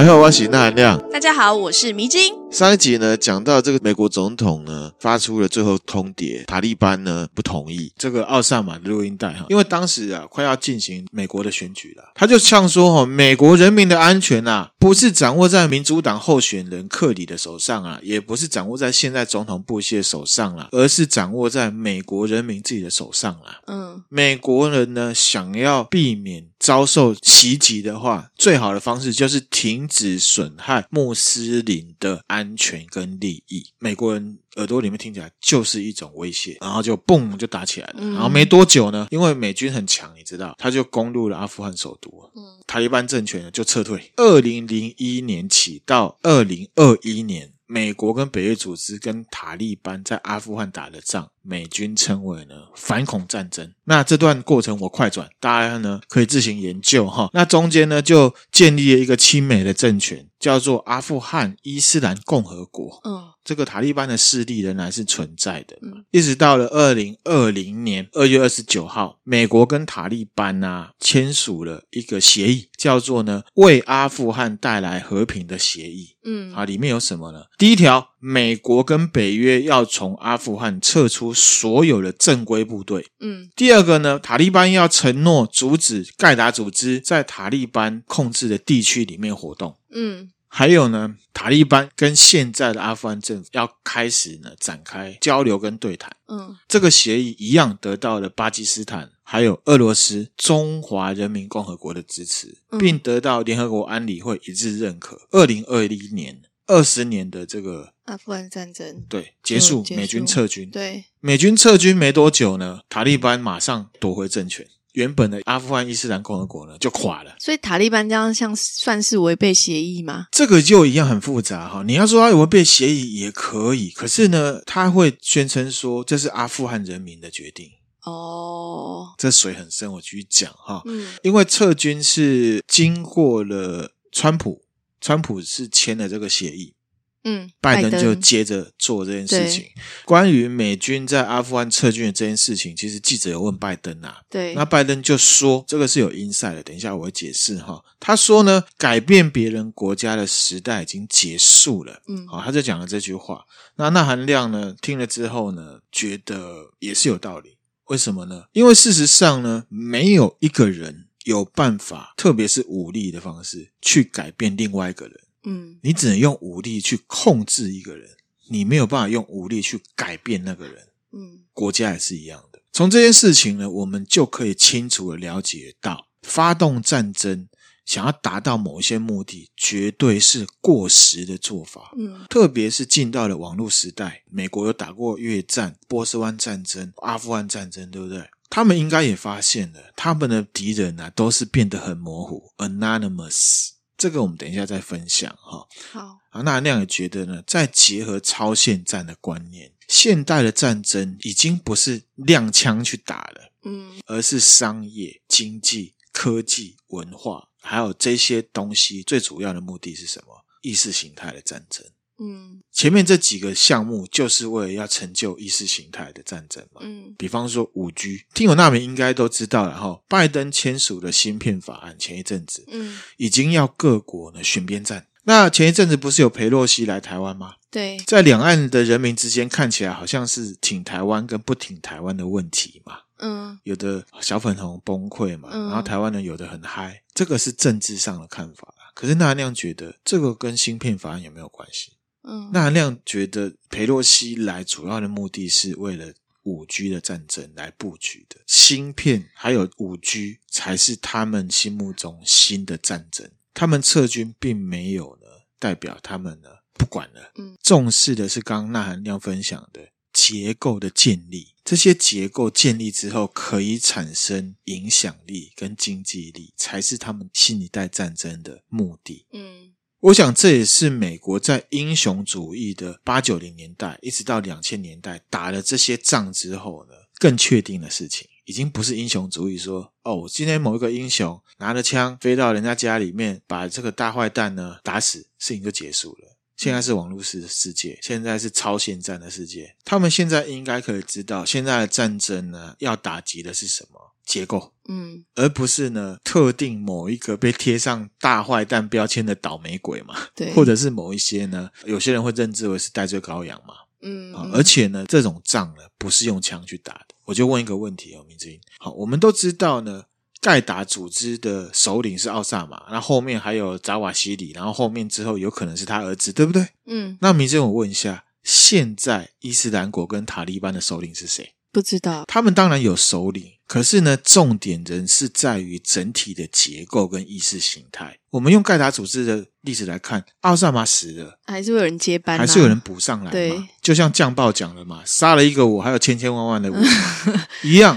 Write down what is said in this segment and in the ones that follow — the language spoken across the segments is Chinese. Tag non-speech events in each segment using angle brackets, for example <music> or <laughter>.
大家好，我是纳含亮。大家好，我是迷津。上一集呢，讲到这个美国总统呢发出了最后通牒，塔利班呢不同意这个奥萨马的录音带哈，因为当时啊快要进行美国的选举了，他就像说哈，美国人民的安全啊不是掌握在民主党候选人克里的手上啊，也不是掌握在现在总统布希的手上了，而是掌握在美国人民自己的手上了。嗯，美国人呢想要避免遭受袭击的话，最好的方式就是停止损害穆斯林的安。全跟利益，美国人耳朵里面听起来就是一种威胁，然后就嘣就打起来了。然后没多久呢，因为美军很强，你知道，他就攻入了阿富汗首都，嗯塔利班政权呢就撤退。二零零一年起到二零二一年。美国跟北约组织跟塔利班在阿富汗打的仗，美军称为呢反恐战争。那这段过程我快转，大家呢可以自行研究哈。那中间呢就建立了一个亲美的政权，叫做阿富汗伊斯兰共和国。嗯，这个塔利班的势力仍然是存在的。嗯，一直到了二零二零年二月二十九号，美国跟塔利班啊签署了一个协议，叫做呢为阿富汗带来和平的协议。嗯，啊，里面有什么呢？第一条，美国跟北约要从阿富汗撤出所有的正规部队。嗯，第二个呢，塔利班要承诺阻止盖达组织在塔利班控制的地区里面活动。嗯，还有呢，塔利班跟现在的阿富汗政府要开始呢展开交流跟对谈。嗯，这个协议一样得到了巴基斯坦。还有俄罗斯中华人民共和国的支持，并得到联合国安理会一致认可。二零二一年，二十年的这个阿富汗战争对结束，美军撤军。对，美军撤军没多久呢，塔利班马上夺回政权，原本的阿富汗伊斯兰共和国呢就垮了。所以塔利班这样像算是违背协议吗？这个就一样很复杂哈。你要说他违背协议也可以，可是呢，他会宣称说这是阿富汗人民的决定。哦，这水很深，我继续讲哈。嗯，因为撤军是经过了川普，川普是签了这个协议。嗯，拜登就接着做这件事情。关于美军在阿富汗撤军的这件事情，其实记者有问拜登啊。对，那拜登就说这个是有 inside 的，等一下我会解释哈。他说呢，改变别人国家的时代已经结束了。嗯，好，他就讲了这句话。那那含亮呢，听了之后呢，觉得也是有道理。为什么呢？因为事实上呢，没有一个人有办法，特别是武力的方式去改变另外一个人。嗯，你只能用武力去控制一个人，你没有办法用武力去改变那个人。嗯，国家也是一样的。从这件事情呢，我们就可以清楚的了解到，发动战争。想要达到某一些目的，绝对是过时的做法。嗯，特别是进到了网络时代，美国有打过越战、波斯湾战争、阿富汗战争，对不对？他们应该也发现了，他们的敌人啊，都是变得很模糊，anonymous。这个我们等一下再分享哈。好，啊，那亮也觉得呢，再结合超限战的观念，现代的战争已经不是亮枪去打了，嗯，而是商业、经济、科技、文化。还有这些东西最主要的目的是什么？意识形态的战争。嗯，前面这几个项目就是为了要成就意识形态的战争嘛。嗯，比方说五 G，听友那边应该都知道了哈。拜登签署的芯片法案前一阵子，嗯，已经要各国呢选边站。那前一阵子不是有裴洛西来台湾吗？对，在两岸的人民之间看起来好像是挺台湾跟不挺台湾的问题嘛。嗯，有的小粉红崩溃嘛，嗯、然后台湾人有的很嗨，这个是政治上的看法。可是纳含亮觉得这个跟芯片法案有没有关系？嗯，纳含亮觉得裴洛西来主要的目的是为了五 G 的战争来布局的，芯片还有五 G 才是他们心目中新的战争。他们撤军并没有呢，代表他们呢不管了。嗯，重视的是刚刚纳含亮分享的。结构的建立，这些结构建立之后，可以产生影响力跟经济力，才是他们新一代战争的目的。嗯，我想这也是美国在英雄主义的八九零年代一直到两千年代打了这些仗之后呢，更确定的事情，已经不是英雄主义说哦，今天某一个英雄拿着枪飞到人家家里面，把这个大坏蛋呢打死，事情就结束了。现在是网络式的世界，现在是超限战的世界。他们现在应该可以知道，现在的战争呢，要打击的是什么？结构，嗯，而不是呢特定某一个被贴上大坏蛋标签的倒霉鬼嘛，对，或者是某一些呢，有些人会认知为是戴罪羔羊嘛，嗯，嗯，而且呢，这种仗呢不是用枪去打的。我就问一个问题哦，明志英，好，我们都知道呢，盖达组织的首领是奥萨马，那后面还有扎瓦西里，然后后面之后有可能是他儿子，对不对？嗯，那明志英，我问一下，现在伊斯兰国跟塔利班的首领是谁？不知道，他们当然有首领，可是呢，重点仍是在于整体的结构跟意识形态。我们用盖达组织的例子来看，奥萨马死了，还是会有人接班，还是有人补上来嘛？对，就像酱爆讲的嘛，杀了一个我，还有千千万万的我 <laughs> 一样。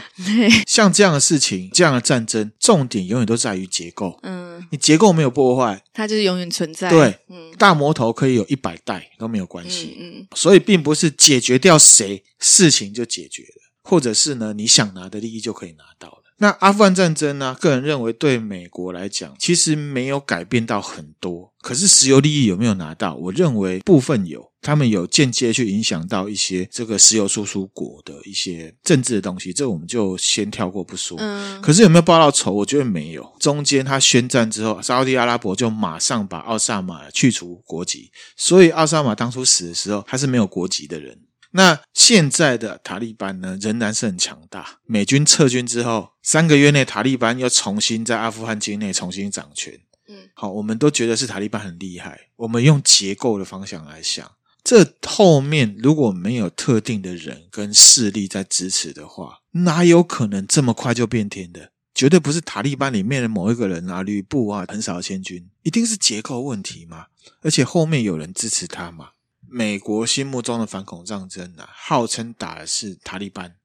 像这样的事情，这样的战争，重点永远都在于结构。嗯，你结构没有破坏，它就是永远存在。对，嗯，大魔头可以有一百代都没有关系。嗯，嗯，所以并不是解决掉谁，事情就解决了。或者是呢，你想拿的利益就可以拿到了。那阿富汗战争呢？个人认为对美国来讲，其实没有改变到很多。可是石油利益有没有拿到？我认为部分有，他们有间接去影响到一些这个石油输出国的一些政治的东西，这我们就先跳过不说。嗯。可是有没有报到仇？我觉得没有。中间他宣战之后，沙乌地阿拉伯就马上把奥萨马去除国籍，所以奥萨马当初死的时候，他是没有国籍的人。那现在的塔利班呢，仍然是很强大。美军撤军之后，三个月内塔利班又重新在阿富汗境内重新掌权。嗯，好，我们都觉得是塔利班很厉害。我们用结构的方向来想，这后面如果没有特定的人跟势力在支持的话，哪有可能这么快就变天的？绝对不是塔利班里面的某一个人啊，吕布啊，横扫千军，一定是结构问题嘛。而且后面有人支持他嘛。美国心目中的反恐战争啊，号称打的是塔利班，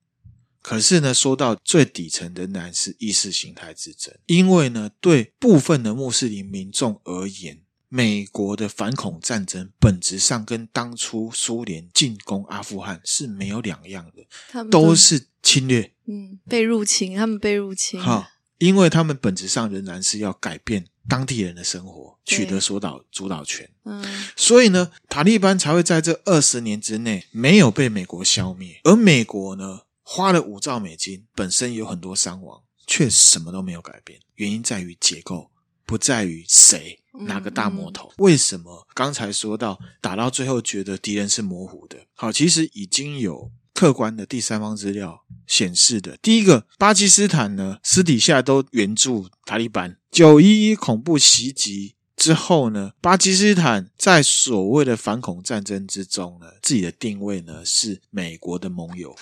可是呢，说到最底层仍然是意识形态之争。因为呢，对部分的穆斯林民众而言，美国的反恐战争本质上跟当初苏联进攻阿富汗是没有两样的，都，都是侵略，嗯，被入侵，他们被入侵。好，因为他们本质上仍然是要改变。当地人的生活取得所导主导权，嗯，所以呢，塔利班才会在这二十年之内没有被美国消灭，而美国呢，花了五兆美金，本身有很多伤亡，却什么都没有改变。原因在于结构，不在于谁哪个大魔头。嗯嗯。为什么刚才说到打到最后觉得敌人是模糊的？好，其实已经有。客观的第三方资料显示的，第一个，巴基斯坦呢，私底下都援助塔利班。九一一恐怖袭击之后呢，巴基斯坦在所谓的反恐战争之中呢，自己的定位呢是美国的盟友，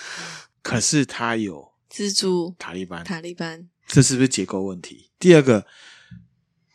可是他有资助塔利班。塔利班，这是不是结构问题？第二个，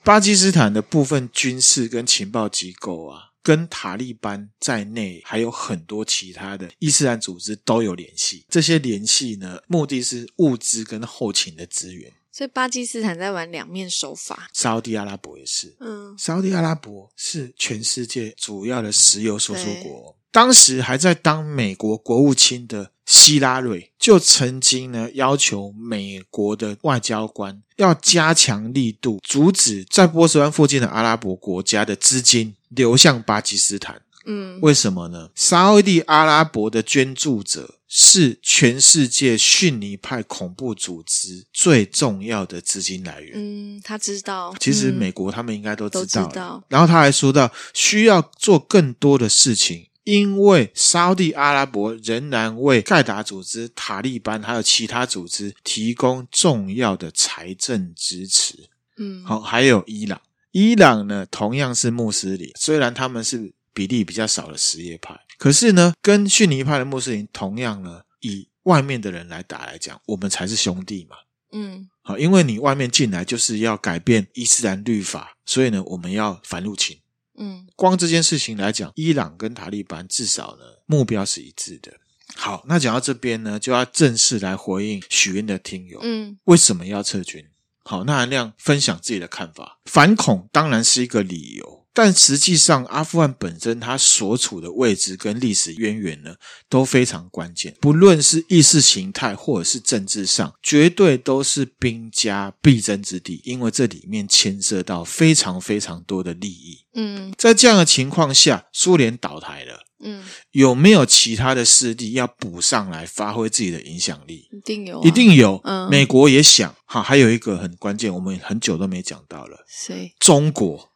巴基斯坦的部分军事跟情报机构啊。跟塔利班在内，还有很多其他的伊斯兰组织都有联系。这些联系呢，目的是物资跟后勤的资源。所以巴基斯坦在玩两面手法。沙乌地阿拉伯也是，嗯，沙乌地阿拉伯是全世界主要的石油输出国。当时还在当美国国务卿的希拉蕊，就曾经呢要求美国的外交官要加强力度，阻止在波斯湾附近的阿拉伯国家的资金流向巴基斯坦。嗯，为什么呢？沙乌地阿拉伯的捐助者是全世界逊尼派恐怖组织最重要的资金来源。嗯，他知道。其实美国他们应该都知道。都知道。然后他还说到，需要做更多的事情。因为沙乌地阿拉伯仍然为盖达组织、塔利班还有其他组织提供重要的财政支持。嗯，好，还有伊朗，伊朗呢同样是穆斯林，虽然他们是比例比较少的什叶派，可是呢，跟逊尼派的穆斯林同样呢，以外面的人来打来讲，我们才是兄弟嘛。嗯，好，因为你外面进来就是要改变伊斯兰律法，所以呢，我们要反入侵。嗯，光这件事情来讲，伊朗跟塔利班至少呢目标是一致的。好，那讲到这边呢，就要正式来回应许愿的听友。嗯，为什么要撤军？好，那韩亮分享自己的看法。反恐当然是一个理由。但实际上，阿富汗本身它所处的位置跟历史渊源呢，都非常关键。不论是意识形态或者是政治上，绝对都是兵家必争之地，因为这里面牵涉到非常非常多的利益。嗯，在这样的情况下，苏联倒台了。嗯，有没有其他的势力要补上来发挥自己的影响力？一定有、啊，一定有。嗯，美国也想。哈，还有一个很关键，我们很久都没讲到了。谁？中国。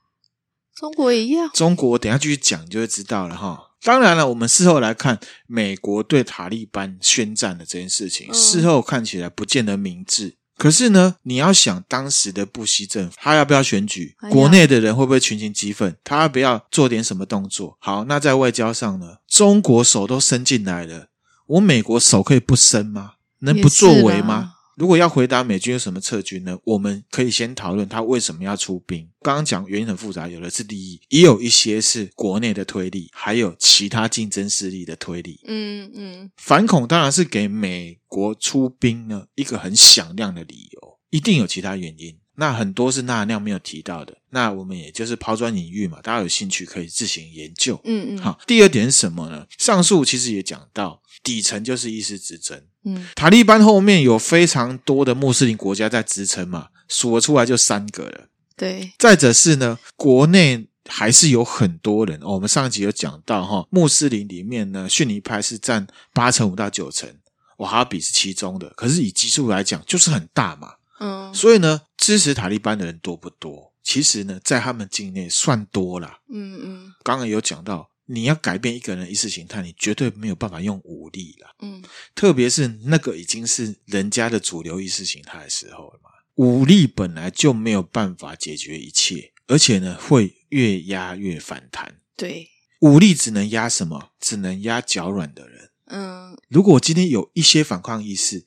中国也一样。中国，等下继续讲，你就会知道了哈。当然了，我们事后来看，美国对塔利班宣战的这件事情，嗯、事后看起来不见得明智。可是呢，你要想当时的布希政府，他要不要选举？国内的人会不会群情激愤？他要不要做点什么动作？好，那在外交上呢？中国手都伸进来了，我美国手可以不伸吗？能不作为吗？如果要回答美军有什么撤军呢？我们可以先讨论他为什么要出兵。刚刚讲原因很复杂，有的是利益，也有一些是国内的推力，还有其他竞争势力的推力。嗯嗯，反恐当然是给美国出兵呢一个很响亮的理由，一定有其他原因。那很多是纳亮没有提到的，那我们也就是抛砖引玉嘛，大家有兴趣可以自行研究。嗯嗯，好，第二点是什么呢？上述其实也讲到，底层就是意识之争。嗯，塔利班后面有非常多的穆斯林国家在支撑嘛，数了出来就三个了。对，再者是呢，国内还是有很多人。哦，我们上一集有讲到哈，穆斯林里面呢，逊尼派是占八成五到九成，瓦哈比是其中的，可是以基数来讲，就是很大嘛。嗯，所以呢，支持塔利班的人多不多？其实呢，在他们境内算多啦。嗯嗯，刚刚有讲到，你要改变一个人的意识形态，你绝对没有办法用武力啦。嗯，特别是那个已经是人家的主流意识形态的时候了嘛，武力本来就没有办法解决一切，而且呢，会越压越反弹。对，武力只能压什么？只能压脚软的人。嗯，如果今天有一些反抗意识。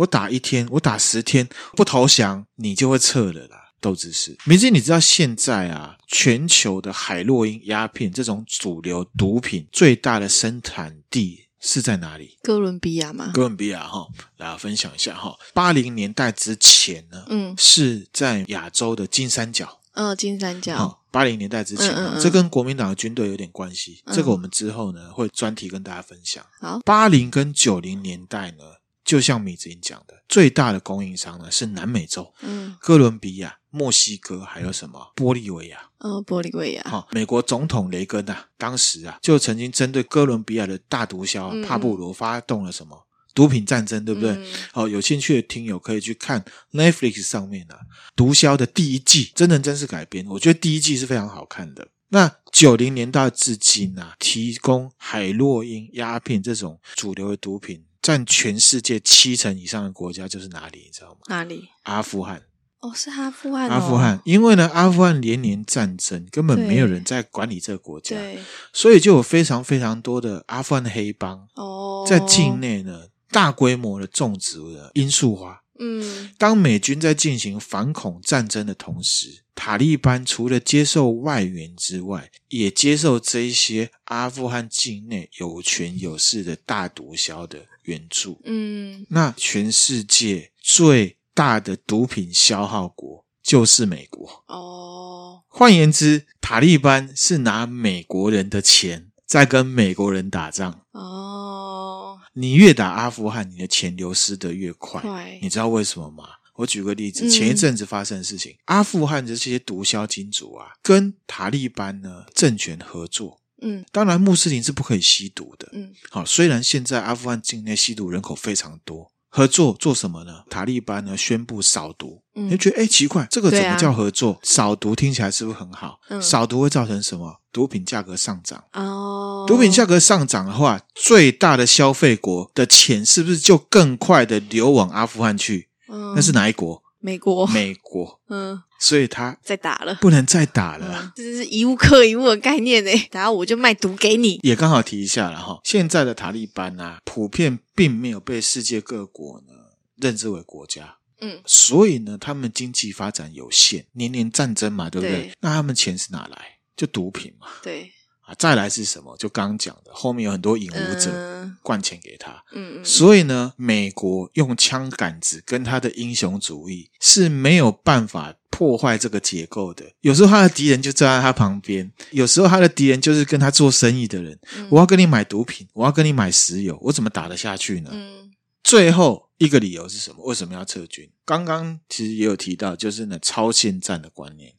我打一天，我打十天不投降，你就会撤了啦。斗智是，明智，你知道现在啊，全球的海洛因、鸦片这种主流毒品最大的生产地是在哪里？哥伦比亚吗？哥伦比亚哈，来分享一下哈。八零年代之前呢，嗯，是在亚洲的金三角。嗯，金三角。八零年代之前，嗯嗯嗯，这跟国民党的军队有点关系。嗯，这个我们之后呢会专题跟大家分享。好，八零跟九零年代呢。就像米子英讲的，最大的供应商呢是南美洲，嗯，哥伦比亚、墨西哥，还有什么玻利维亚？哦，玻利维亚。好，美国总统雷根啊，当时啊就曾经针对哥伦比亚的大毒枭、嗯、帕布罗发动了什么毒品战争，对不对？好、嗯，有兴趣的听友可以去看 Netflix 上面啊，毒枭的第一季，真人真事改编，我觉得第一季是非常好看的。那九零年代至今啊，提供海洛因、鸦片这种主流的毒品。占全世界七成以上的国家就是哪里？你知道吗？哪里？阿富汗。哦，是阿富汗哦。阿富汗，因为呢，阿富汗连年战争，根本没有人在管理这个国家，对，所以就有非常非常多的阿富汗黑帮哦，在境内呢，大规模的种植了罂粟花。嗯，当美军在进行反恐战争的同时，塔利班除了接受外援之外，也接受这一些阿富汗境内有权有势的大毒枭的援助。嗯，那全世界最大的毒品消耗国就是美国。哦，换言之，塔利班是拿美国人的钱在跟美国人打仗。哦，你越打阿富汗，你的钱流失的越快。快，你知道为什么吗？我举个例子，前一阵子发生的事情，嗯、阿富汗的这些毒枭金主啊，跟塔利班呢政权合作。嗯，当然穆斯林是不可以吸毒的。嗯，好，虽然现在阿富汗境内吸毒人口非常多，合作做什么呢？塔利班呢宣布扫毒。嗯，你觉得哎奇怪，这个怎么叫合作？扫毒听起来是不是很好？嗯，扫毒会造成什么？毒品价格上涨。哦，毒品价格上涨的话，最大的消费国的钱是不是就更快的流往阿富汗去？嗯，那是哪一国？美国，美国，嗯，所以他再打了，不能再打了，嗯、这是一物克一物的概念呢，然后我就卖毒给你，也刚好提一下了哈。现在的塔利班啊，普遍并没有被世界各国呢认知为国家，嗯，所以呢，他们经济发展有限，年年战争嘛，对不对？对，那他们钱是哪来？就毒品嘛，对。啊再来是什么？就刚刚讲的，后面有很多引武者灌钱给他。嗯嗯。所以呢，美国用枪杆子跟他的英雄主义是没有办法破坏这个结构的。有时候他的敌人就站在他旁边，有时候他的敌人就是跟他做生意的人。嗯。我要跟你买毒品，我要跟你买石油，我怎么打得下去呢？嗯。最后一个理由是什么？为什么要撤军？刚刚其实也有提到，就是那超限战的观念。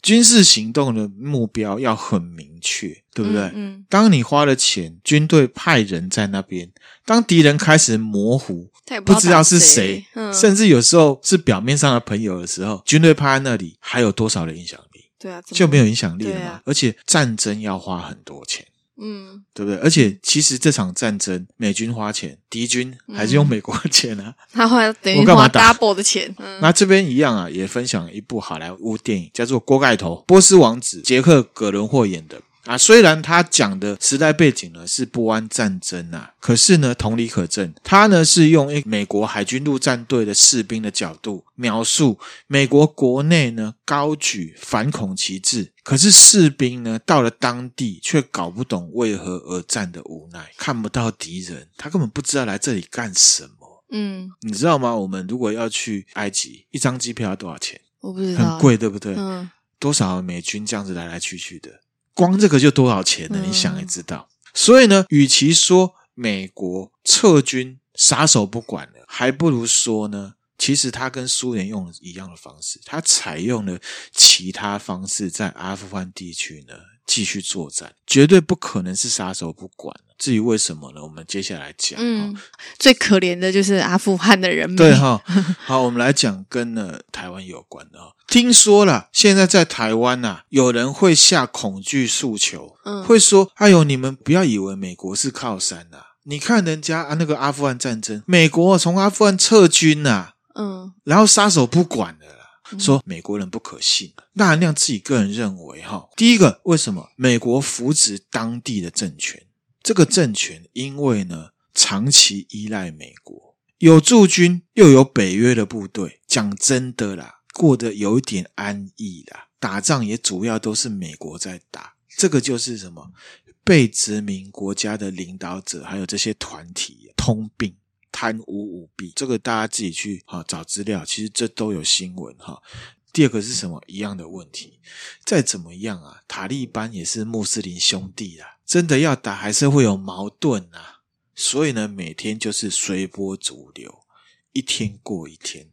嗯。军事行动的目标要很明确，对不对？嗯。嗯，当你花了钱，军队派人在那边，当敌人开始模糊，不知道是谁，嗯，甚至有时候是表面上的朋友的时候，军队派在那里，还有多少的影响力？对啊，就没有影响力了嘛。啊、而且战争要花很多钱。嗯，对不对？而且其实这场战争，美军花钱，敌军还是用美国的钱啊。<laughs> 他花等于花 double 的钱。嗯、那这边一样啊，也分享一部好莱坞电影，叫做《锅盖头》，波斯王子杰克·葛伦霍演的。啊，虽然他讲的时代背景呢是波安战争啊，可是呢，同理可证，他呢是用一美国海军陆战队的士兵的角度描述美国国内呢高举反恐旗帜，可是士兵呢到了当地却搞不懂为何而战的无奈，看不到敌人，他根本不知道来这里干什么。嗯，你知道吗？我们如果要去埃及，一张机票要多少钱？我不知道，很贵，对不对？嗯，多少美军这样子来来去去的。光这个就多少钱呢？嗯、你想也知道。所以呢，与其说美国撤军撒手不管了，还不如说呢，其实他跟苏联用了一样的方式，他采用了其他方式在阿富汗地区呢继续作战，绝对不可能是撒手不管。至于为什么呢？我们接下来讲。嗯，最可怜的就是阿富汗的人民。对哈，好，我们来讲跟呢台湾有关的哈。听说了，现在在台湾呐，有人会下恐惧诉求，嗯，会说：“哎呦，你们不要以为美国是靠山呐，你看人家啊那个阿富汗战争，美国从阿富汗撤军呐，嗯，然后撒手不管了啦，说美国人不可信。那含量自己个人认为哈，第一个，为什么美国扶植当地的政权？这个政权因为呢，长期依赖美国，有驻军又有北约的部队，讲真的啦，过得有一点安逸啦。打仗也主要都是美国在打，这个就是什么？被殖民国家的领导者还有这些团体通病，贪污舞弊，这个大家自己去哈找资料，其实这都有新闻哈。第二个是什么？一样的问题，再怎么样啊，塔利班也是穆斯林兄弟啊，真的要打还是会有矛盾啊。所以呢，每天就是随波逐流，一天过一天。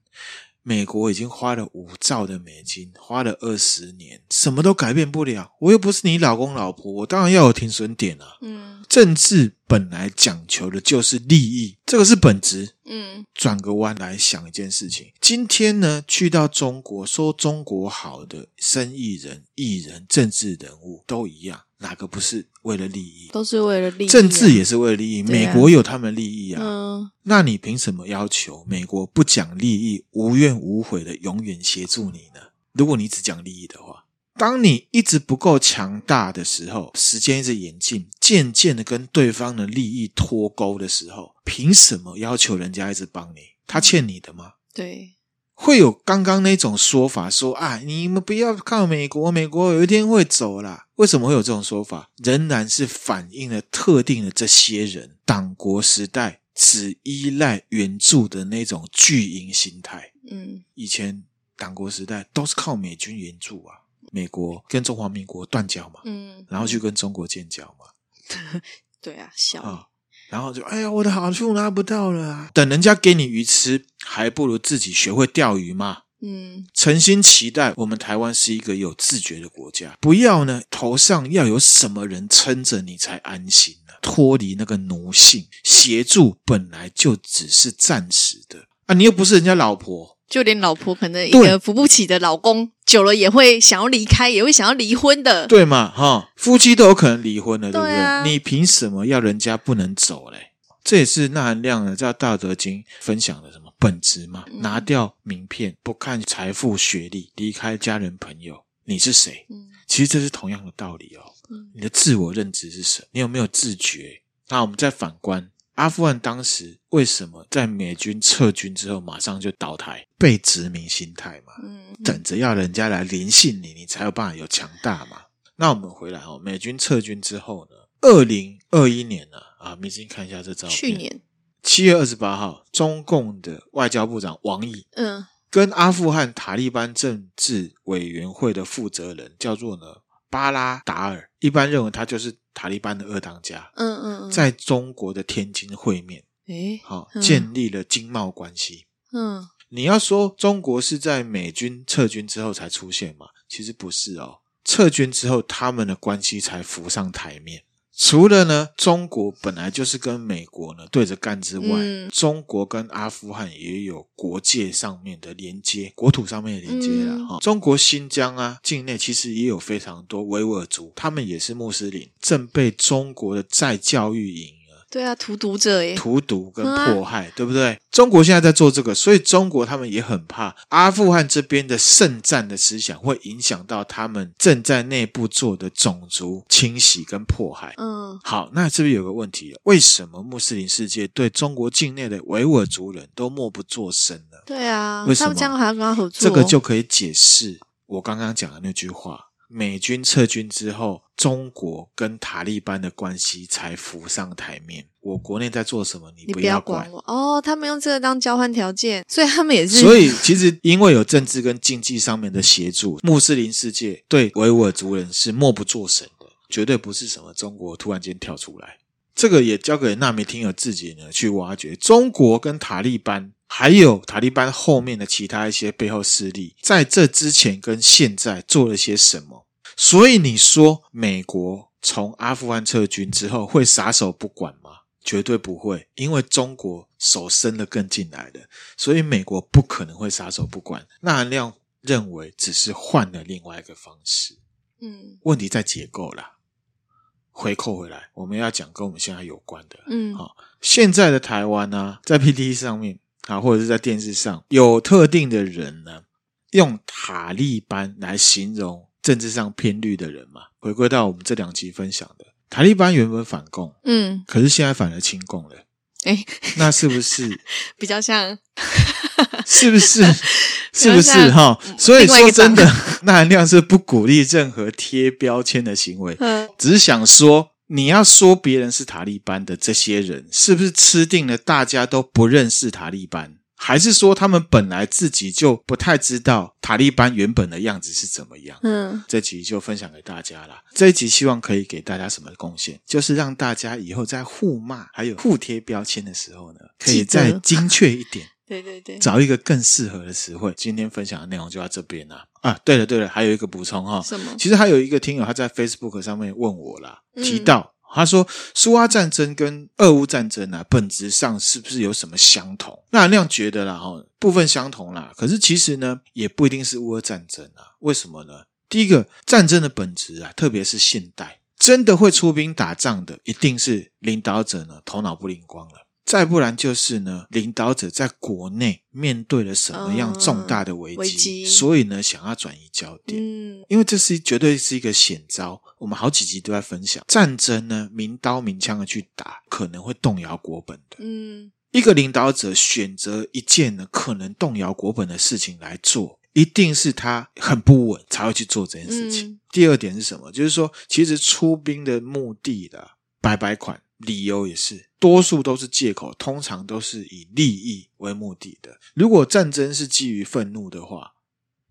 美国已经花了五兆的美金，花了二十年，什么都改变不了。我又不是你老公老婆，我当然要有停损点啊。嗯，政治本来讲求的就是利益，这个是本质。嗯，转个弯来想一件事情，今天呢，去到中国说中国好的生意人、艺人、政治人物都一样。哪个不是为了利益？都是为了利益啊。政治也是为了利益。美国有他们的利益啊。嗯，那你凭什么要求美国不讲利益、无怨无悔的永远协助你呢？如果你只讲利益的话，当你一直不够强大的时候，时间一直演进，渐渐的跟对方的利益脱钩的时候，凭什么要求人家一直帮你？他欠你的吗？对。会有刚刚那种说法，说啊，你们不要靠美国，美国有一天会走啦。为什么会有这种说法？仍然是反映了特定的这些人党国时代只依赖援助的那种巨婴心态。嗯，以前党国时代都是靠美军援助啊，美国跟中华民国断交嘛，嗯，然后去跟中国建交嘛。<laughs> 对啊，小。哦然后就哎呀，我的好处拿不到了啊！等人家给你鱼吃，还不如自己学会钓鱼嘛。嗯，诚心期待我们台湾是一个有自觉的国家，不要呢头上要有什么人撑着你才安心呢？脱离那个奴性，协助本来就只是暂时的啊！你又不是人家老婆。就连老婆可能一个扶不起的老公，久了也会想要离开，也会想要离婚的，对嘛？哈，夫妻都有可能离婚的，对不对？对啊，你凭什么要人家不能走嘞？这也是纳含量呢在《道德经》分享的什么本质嘛？嗯、拿掉名片，不看财富、学历，离开家人朋友，你是谁？嗯，其实这是同样的道理哦。嗯，你的自我认知是什么？你有没有自觉？那我们再反观。阿富汗当时为什么在美军撤军之后马上就倒台？被殖民心态嘛，嗯，等着要人家来联系你，你才有办法有强大嘛。那我们回来哦，美军撤军之后呢，二零二一年呢，啊，明星看一下这照片，去年七月二十八号，中共的外交部长王毅，嗯，跟阿富汗塔利班政治委员会的负责人叫做呢巴拉达尔，一般认为他就是。塔利班的二当家，嗯嗯，嗯在中国的天津会面，诶，好，建立了经贸关系。嗯，你要说中国是在美军撤军之后才出现嘛？其实不是哦。撤军之后，他们的关系才浮上台面。除了呢，中国本来就是跟美国呢对着干之外，嗯、中国跟阿富汗也有国界上面的连接，国土上面的连接了哈。嗯、中国新疆啊境内其实也有非常多维吾尔族，他们也是穆斯林，正被中国的再教育营。对啊，荼毒者耶，荼毒跟迫害，啊、对不对？中国现在在做这个，所以中国他们也很怕阿富汗这边的圣战的思想会影响到他们正在内部做的种族清洗跟迫害。嗯，好，那这边有个问题了，为什么穆斯林世界对中国境内的维吾尔族人都默不作声呢？对啊，为什么他们这样还要跟他合作？这个就可以解释我刚刚讲的那句话。美军撤军之后，中国跟塔利班的关系才浮上台面。我国内在做什么，你不要管，不要管我哦。他们用这个当交换条件，所以他们也是。所以其实因为有政治跟经济上面的协助，穆斯林世界对维吾尔族人是默不作声的，绝对不是什么中国突然间跳出来。这个也交给纳米听友自己呢去挖掘。中国跟塔利班。还有塔利班后面的其他一些背后势力，在这之前跟现在做了些什么？所以你说美国从阿富汗撤军之后会撒手不管吗？绝对不会，因为中国手伸得更进来的，所以美国不可能会撒手不管。纳含量认为只是换了另外一个方式。嗯，问题在结构啦。回扣回来，我们要讲跟我们现在有关的。嗯，好，现在的台湾呢、啊，在 PTT 上面。啊，或者是在电视上有特定的人呢，用塔利班来形容政治上偏绿的人嘛？回归到我们这两集分享的，塔利班原本反共，嗯，可是现在反而亲共了，诶那是不是 <laughs> 比较像？是不是？<laughs> 是不是哈？所以说真的，<laughs> 那含量是不鼓励任何贴标签的行为，嗯，只是想说。你要说别人是塔利班的这些人，是不是吃定了大家都不认识塔利班？还是说他们本来自己就不太知道塔利班原本的样子是怎么样？嗯，这集就分享给大家啦。这一集希望可以给大家什么贡献？就是让大家以后在互骂还有互贴标签的时候呢，可以再精确一点。对对对，找一个更适合的词汇。今天分享的内容就到这边啦。啊，对了对了，还有一个补充哈。什么？其实还有一个听友他在 Facebook 上面问我啦，嗯、提到他说苏阿战争跟俄乌战争啊，本质上是不是有什么相同？那那样觉得啦哈，部分相同啦。可是其实呢，也不一定是乌俄战争啊。为什么呢？第一个，战争的本质啊，特别是现代，真的会出兵打仗的，一定是领导者呢头脑不灵光了。再不然就是呢，领导者在国内面对了什么样重大的危机，嗯、危机所以呢，想要转移焦点。嗯，因为这是绝对是一个险招。我们好几集都在分享，战争呢，明刀明枪的去打，可能会动摇国本的。嗯，一个领导者选择一件呢可能动摇国本的事情来做，一定是他很不稳才会去做这件事情。嗯、第二点是什么？就是说，其实出兵的目的的白白款。理由也是，多数都是借口，通常都是以利益为目的的。如果战争是基于愤怒的话，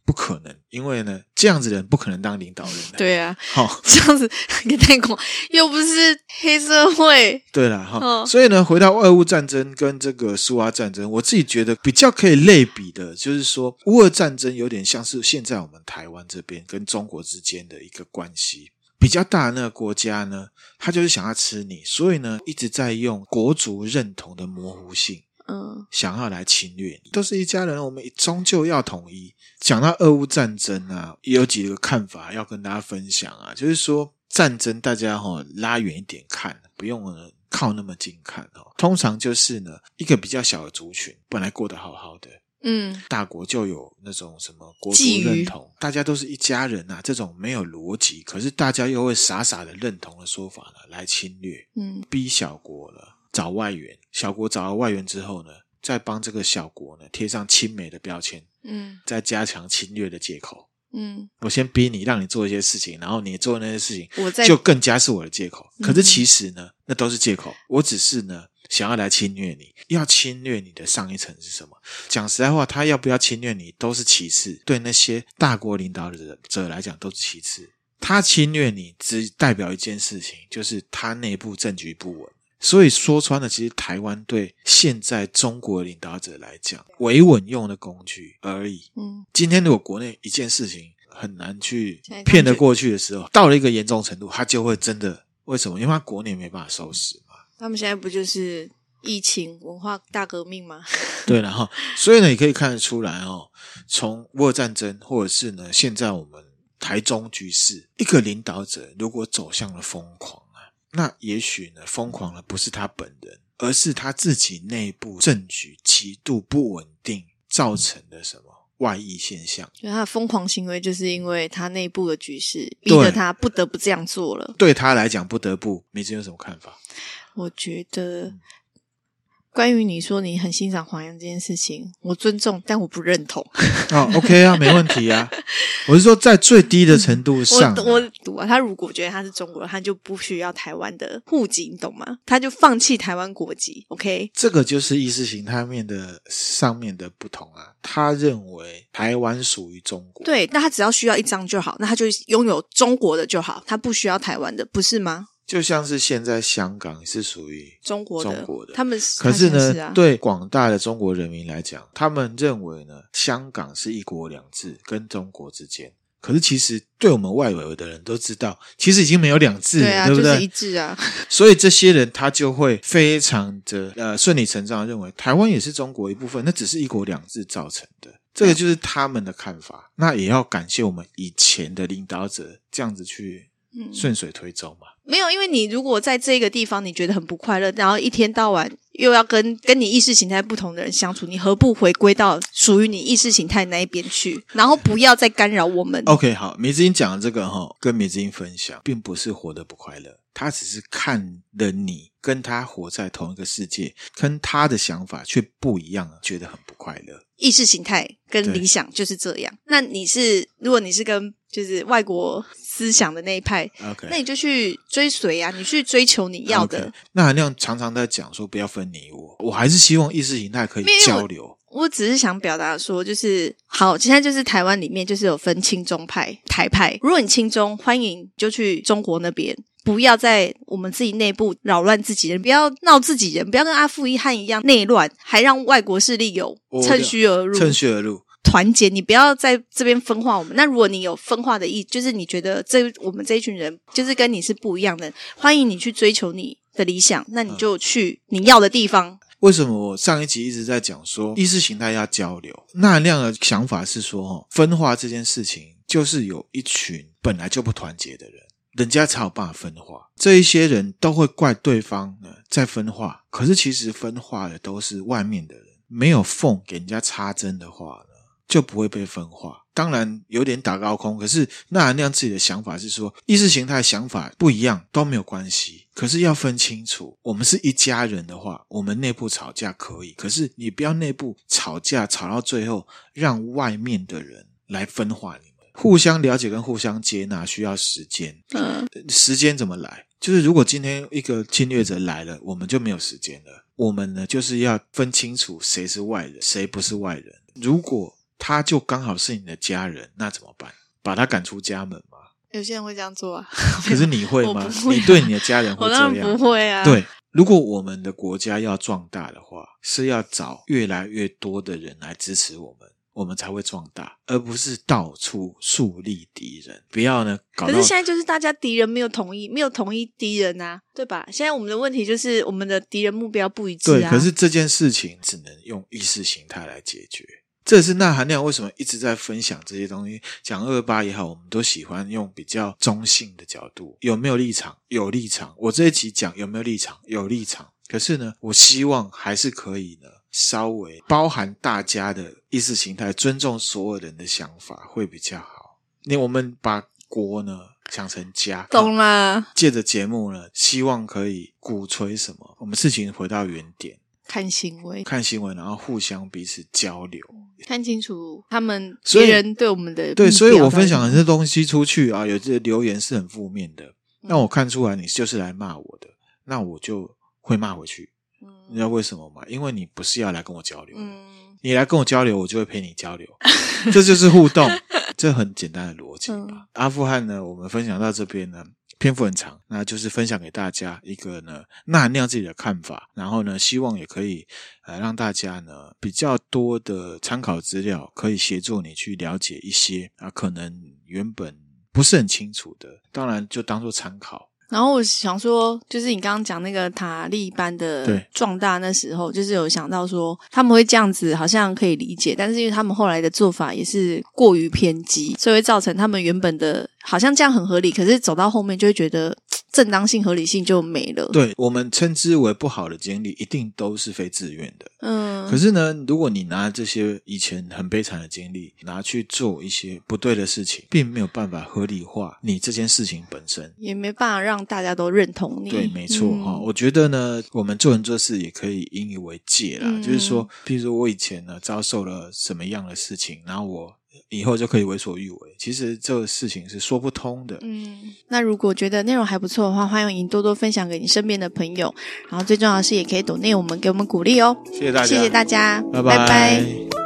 不可能，因为呢，这样子的人不可能当领导人的。<laughs> 对啊，好、哦，这样子也太恐，又不是黑社会。<laughs> 对了，哈、哦，所以呢，回到俄乌战争跟这个苏阿战争，我自己觉得比较可以类比的，就是说，乌俄战争有点像是现在我们台湾这边跟中国之间的一个关系。比较大的那个国家呢，他就是想要吃你，所以呢，一直在用国族认同的模糊性，嗯，想要来侵略你。都是一家人，我们终究要统一。讲到俄乌战争啊，也有几个看法要跟大家分享啊，就是说战争大家哈、哦、拉远一点看，不用靠那么近看哦。通常就是呢，一个比较小的族群本来过得好好的。嗯，大国就有那种什么国族认同，大家都是一家人啊，这种没有逻辑，可是大家又会傻傻的认同的说法呢，来侵略，嗯，逼小国了找外援，小国找到外援之后呢，再帮这个小国呢贴上亲美的标签，嗯，再加强侵略的借口，嗯，我先逼你，让你做一些事情，然后你做那些事情，我在就更加是我的借口。可是其实呢，那都是借口，我只是呢。想要来侵略你，要侵略你的上一层是什么？讲实在话，他要不要侵略你都是其次，对那些大国领导者者来讲都是其次。他侵略你只代表一件事情，就是他内部政局不稳。所以说穿了，其实台湾对现在中国领导者来讲，维稳用的工具而已。嗯，今天如果国内一件事情很难去骗得过去的时候，到了一个严重程度，他就会真的为什么？因为他国内没办法收拾嘛。他们现在不就是疫情文化大革命吗？<laughs> 对，然后所以呢，你可以看得出来哦，从乌俄战争，或者是呢，现在我们台中局势，一个领导者如果走向了疯狂啊，那也许呢，疯狂的不是他本人，而是他自己内部政局极度不稳定造成的什么外溢现象。就他的疯狂行为，就是因为他内部的局势逼得他不得不这样做了。对他来讲，不得不。梅子有什么看法？我觉得。关于你说你很欣赏黄洋这件事情，我尊重，但我不认同。<laughs> 哦，OK 啊，没问题啊。我是说，在最低的程度上，我我赌啊，他如果觉得他是中国人，他就不需要台湾的户籍，你懂吗？他就放弃台湾国籍。OK，这个就是意识形态面的上面的不同啊。他认为台湾属于中国，对，那他只要需要一张就好，那他就拥有中国的就好，他不需要台湾的，不是吗？就像是现在香港是属于中国的，中国的，他们是可是呢，是啊、对广大的中国人民来讲，他们认为呢，香港是一国两制跟中国之间。可是其实对我们外围的人都知道，其实已经没有两制了，对啊，对不对？就是一制啊。<laughs> 所以这些人他就会非常的呃顺理成章的认为，台湾也是中国一部分，那只是一国两制造成的。这个就是他们的看法。那也要感谢我们以前的领导者这样子去顺水推舟嘛。没有，因为你如果在这个地方你觉得很不快乐，然后一天到晚又要跟跟你意识形态不同的人相处，你何不回归到属于你意识形态那一边去，然后不要再干扰我们？OK，好，梅子英讲的这个哈，跟梅子英分享，并不是活得不快乐，他只是看了你跟他活在同一个世界，跟他的想法却不一样，觉得很不快乐。意识形态跟理想就是这样。那你是，如果你是跟就是外国。思想的那一派.那你就去追随啊，你去追求你要的。Okay. 那韩亮常常在讲说，不要分你我，我还是希望意识形态可以交流。我，我只是想表达说，就是好，现在就是台湾里面就是有分亲中派、台派。如果你亲中，欢迎就去中国那边，不要在我们自己内部扰乱自己人，不要闹自己人，不要跟阿富汗一样内乱，还让外国势力有趁虚而入，趁虚而入。团结，你不要在这边分化我们。那如果你有分化的意，就是你觉得这我们这一群人就是跟你是不一样的，欢迎你去追求你的理想，那你就去你要的地方。为什么我上一集一直在讲说意识形态要交流？那那样的想法是说，分化这件事情就是有一群本来就不团结的人，人家才有办法分化。这一些人都会怪对方呢在分化，可是其实分化的都是外面的人，没有缝给人家插针的话呢。就不会被分化。当然有点打高空，可是纳兰亮自己的想法是说，意识形态想法不一样都没有关系。可是要分清楚，我们是一家人的话，我们内部吵架可以，可是你不要内部吵架吵到最后，让外面的人来分化你们。互相了解跟互相接纳需要时间。嗯，时间怎么来？就是如果今天一个侵略者来了，我们就没有时间了。我们呢，就是要分清楚谁是外人，谁不是外人。如果他就刚好是你的家人，那怎么办？把他赶出家门吗？有些人会这样做啊。可是你会吗？<laughs> 会啊、你对你的家人会这样？我当然不会啊。对，如果我们的国家要壮大的话，是要找越来越多的人来支持我们，我们才会壮大，而不是到处树立敌人。不要呢搞。可是现在就是大家敌人没有统一，没有统一敌人啊，对吧？现在我们的问题就是我们的敌人目标不一致啊。对，可是这件事情只能用意识形态来解决。这是钠含量为什么一直在分享这些东西？讲二二八也好，我们都喜欢用比较中性的角度，有没有立场？有立场。我这一集讲有没有立场？有立场。可是呢，我希望还是可以呢，稍微包含大家的意识形态，尊重所有人的想法会比较好。那我们把国呢想成家，懂了。借着节目呢，希望可以鼓吹什么？我们事情回到原点。看新闻，看新闻，然后互相彼此交流，看清楚他们别人对我们的对，所以我分享的这东西出去啊，有些留言是很负面的，那、嗯、我看出来你就是来骂我的，那我就会骂回去。嗯，你知道为什么吗？因为你不是要来跟我交流，嗯，你来跟我交流，我就会陪你交流，这就是互动，<laughs> 这很简单的逻辑吧、嗯。阿富汗呢，我们分享到这边呢。篇幅很长，那就是分享给大家一个呢，钠含量自己的看法，然后呢，希望也可以呃让大家呢比较多的参考资料，可以协助你去了解一些啊可能原本不是很清楚的，当然就当做参考。然后我想说，就是你刚刚讲那个塔利班的壮大，那时候就是有想到说他们会这样子，好像可以理解，但是因为他们后来的做法也是过于偏激，所以会造成他们原本的好像这样很合理，可是走到后面就会觉得。正当性、合理性就没了。对，我们称之为不好的经历，一定都是非自愿的。嗯，可是呢，如果你拿这些以前很悲惨的经历拿去做一些不对的事情，并没有办法合理化你这件事情本身，也没办法让大家都认同你。对，没错哈、嗯。我觉得呢，我们做人做事也可以引以为戒啦。嗯、就是说，譬如说我以前呢遭受了什么样的事情，然后我。以后就可以为所欲为，其实这个事情是说不通的。嗯，那如果觉得内容还不错的话，欢迎多多分享给你身边的朋友。然后最重要的是，也可以抖内我们，给我们鼓励哦。谢谢大家，谢谢大家，拜拜。拜拜。